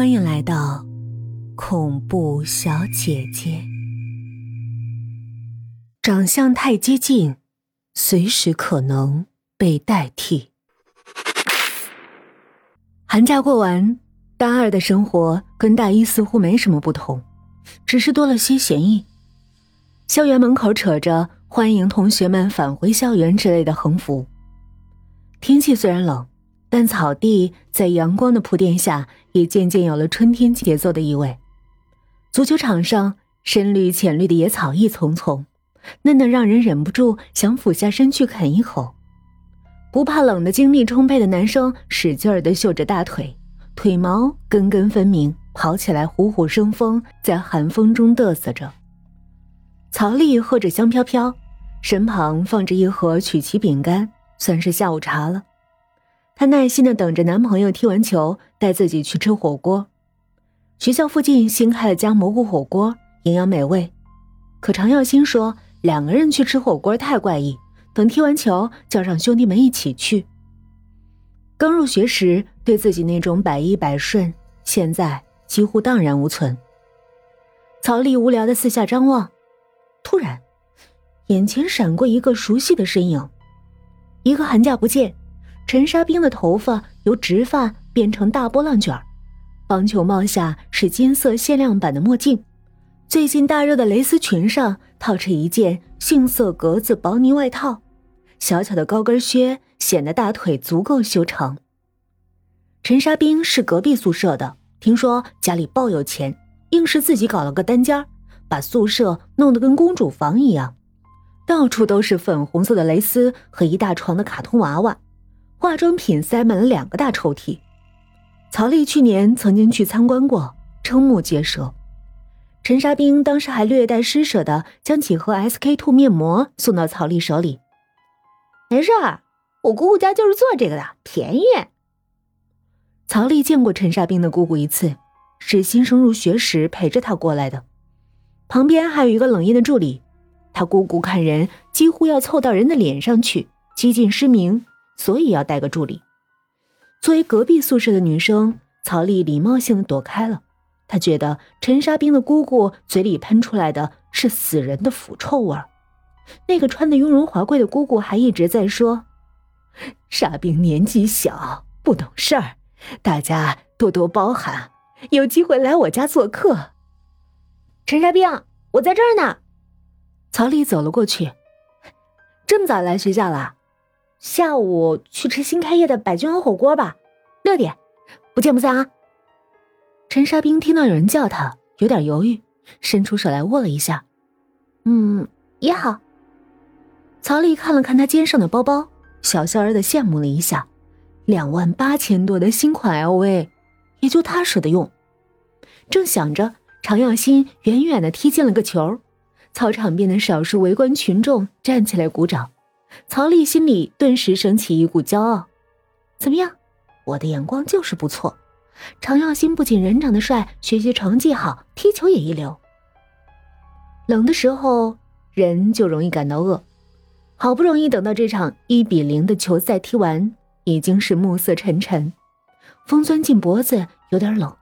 欢迎来到恐怖小姐姐。长相太接近，随时可能被代替。寒假过完，大二的生活跟大一似乎没什么不同，只是多了些闲意。校园门口扯着“欢迎同学们返回校园”之类的横幅。天气虽然冷。但草地在阳光的铺垫下，也渐渐有了春天节奏的意味。足球场上，深绿浅绿的野草一丛丛，嫩得让人忍不住想俯下身去啃一口。不怕冷的精力充沛的男生使劲儿地秀着大腿，腿毛根根分明，跑起来虎虎生风，在寒风中嘚瑟着。曹丽喝着香飘飘，身旁放着一盒曲奇饼干，算是下午茶了。她耐心的等着男朋友踢完球带自己去吃火锅。学校附近新开了家蘑菇火锅，营养美味。可常耀新说两个人去吃火锅太怪异，等踢完球叫上兄弟们一起去。刚入学时对自己那种百依百顺，现在几乎荡然无存。曹丽无聊的四下张望，突然，眼前闪过一个熟悉的身影。一个寒假不见。陈沙冰的头发由直发变成大波浪卷棒球帽下是金色限量版的墨镜，最近大热的蕾丝裙上套着一件杏色格子薄呢外套，小巧的高跟靴显得大腿足够修长。陈沙冰是隔壁宿舍的，听说家里爆有钱，硬是自己搞了个单间把宿舍弄得跟公主房一样，到处都是粉红色的蕾丝和一大床的卡通娃娃。化妆品塞满了两个大抽屉，曹丽去年曾经去参观过，瞠目结舌。陈沙冰当时还略带施舍的将几盒 SK two 面膜送到曹丽手里。没事儿，我姑姑家就是做这个的，便宜。曹丽见过陈沙冰的姑姑一次，是新生入学时陪着她过来的。旁边还有一个冷艳的助理，他姑姑看人几乎要凑到人的脸上去，几近失明。所以要带个助理。作为隔壁宿舍的女生，曹丽礼貌性的躲开了。她觉得陈沙冰的姑姑嘴里喷出来的是死人的腐臭味儿。那个穿的雍容华贵的姑姑还一直在说：“沙冰年纪小，不懂事儿，大家多多包涵。有机会来我家做客。”陈沙冰，我在这儿呢。曹丽走了过去。这么早来学校了？下午去吃新开业的百君王火锅吧，六点，不见不散啊！陈沙冰听到有人叫他，有点犹豫，伸出手来握了一下。嗯，也好。曹丽看了看他肩上的包包，小笑儿的羡慕了一下，两万八千多的新款 LV，也就他舍得用。正想着，常耀新远远的踢进了个球，操场边的少数围观群众站起来鼓掌。曹丽心里顿时升起一股骄傲，怎么样？我的眼光就是不错。常耀新不仅人长得帅，学习成绩好，踢球也一流。冷的时候，人就容易感到饿。好不容易等到这场一比零的球赛踢完，已经是暮色沉沉，风钻进脖子，有点冷。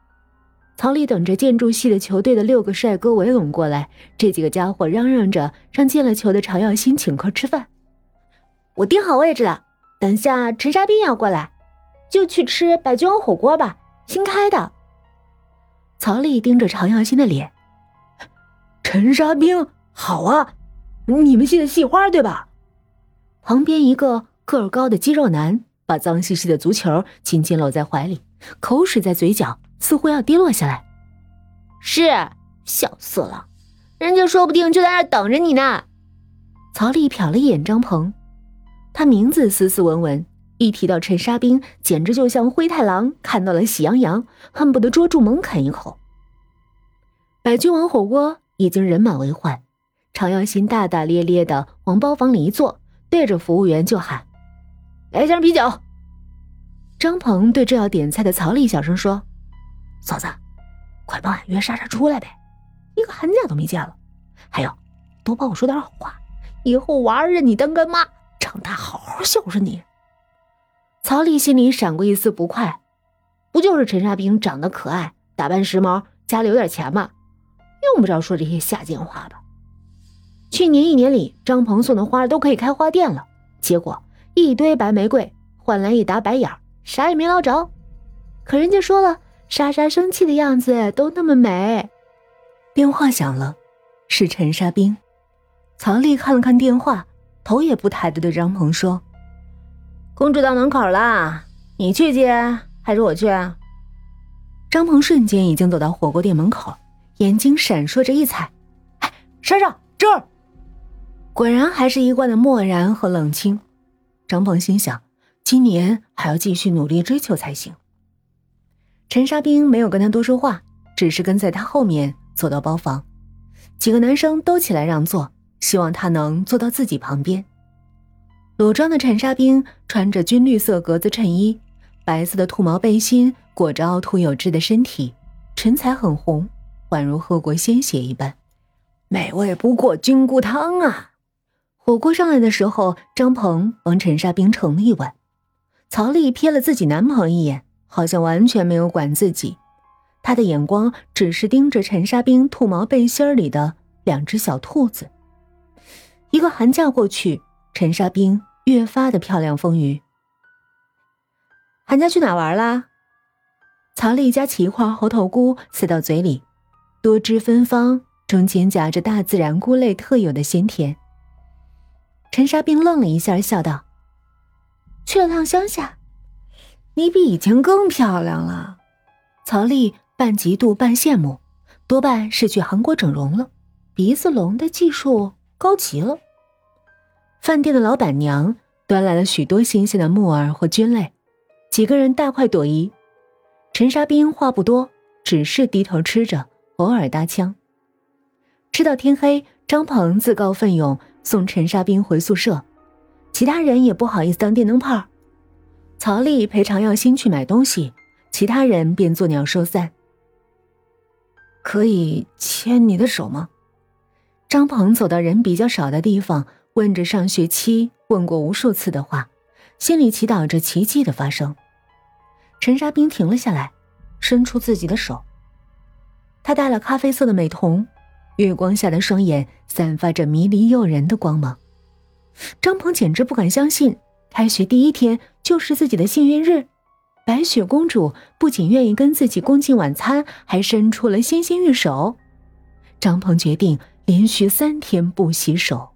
曹丽等着建筑系的球队的六个帅哥围拢过来，这几个家伙嚷嚷着让进了球的常耀新请客吃饭。我定好位置了，等下陈沙冰要过来，就去吃百君王火锅吧，新开的。曹丽盯着常耀新的脸，陈沙冰，好啊，你们系的系花对吧？旁边一个个儿高的肌肉男把脏兮兮的足球紧紧搂在怀里，口水在嘴角，似乎要滴落下来。是，笑死了，人家说不定就在那等着你呢。曹丽瞟了一眼张鹏。他名字斯斯文文，一提到陈沙冰，简直就像灰太狼看到了喜羊羊，恨不得捉住猛啃一口。百君王火锅已经人满为患，常耀新大大咧咧的往包房里一坐，对着服务员就喊：“来箱啤酒。”张鹏对正要点菜的曹丽小声说：“嫂子，快帮俺约莎莎出来呗，一个寒假都没见了。还有，多帮我说点好话，以后娃儿认你当干妈。”长大好好孝顺你。曹丽心里闪过一丝不快，不就是陈沙冰长得可爱，打扮时髦，家里有点钱吗，用不着说这些下贱话吧？去年一年里，张鹏送的花都可以开花店了，结果一堆白玫瑰换来一打白眼，啥也没捞着。可人家说了，莎莎生气的样子都那么美。电话响了，是陈沙冰。曹丽看了看电话，头也不抬的对张鹏说：“公主到门口了，你去接还是我去？”张鹏瞬间已经走到火锅店门口，眼睛闪烁着异彩。“哎，莎莎，这儿！”果然还是一贯的漠然和冷清。张鹏心想，今年还要继续努力追求才行。陈沙冰没有跟他多说话，只是跟在他后面走到包房，几个男生都起来让座。希望他能坐到自己旁边。裸妆的陈沙冰穿着军绿色格子衬衣，白色的兔毛背心裹着凹凸有致的身体，唇彩很红，宛如喝过鲜血一般，美味不过菌菇汤啊！火锅上来的时候，张鹏帮陈沙冰盛了一碗。曹丽瞥了自己男朋友一眼，好像完全没有管自己，他的眼光只是盯着陈沙冰兔毛背心里的两只小兔子。一个寒假过去，陈沙冰越发的漂亮丰腴。寒假去哪玩啦？曹丽夹起一块猴头菇塞到嘴里，多汁芬芳，中间夹着大自然菇类特有的鲜甜。陈沙冰愣了一下，笑道：“去了趟乡下，你比以前更漂亮了。”曹丽半嫉妒半羡慕，多半是去韩国整容了，鼻子隆的技术。高级了。饭店的老板娘端来了许多新鲜的木耳或菌类，几个人大快朵颐。陈沙冰话不多，只是低头吃着，偶尔搭腔。吃到天黑，张鹏自告奋勇送陈沙冰回宿舍，其他人也不好意思当电灯泡。曹丽陪常耀新去买东西，其他人便作鸟兽散。可以牵你的手吗？张鹏走到人比较少的地方，问着上学期问过无数次的话，心里祈祷着奇迹的发生。陈沙冰停了下来，伸出自己的手。他戴了咖啡色的美瞳，月光下的双眼散发着迷离诱人的光芒。张鹏简直不敢相信，开学第一天就是自己的幸运日。白雪公主不仅愿意跟自己共进晚餐，还伸出了纤纤玉手。张鹏决定。连续三天不洗手。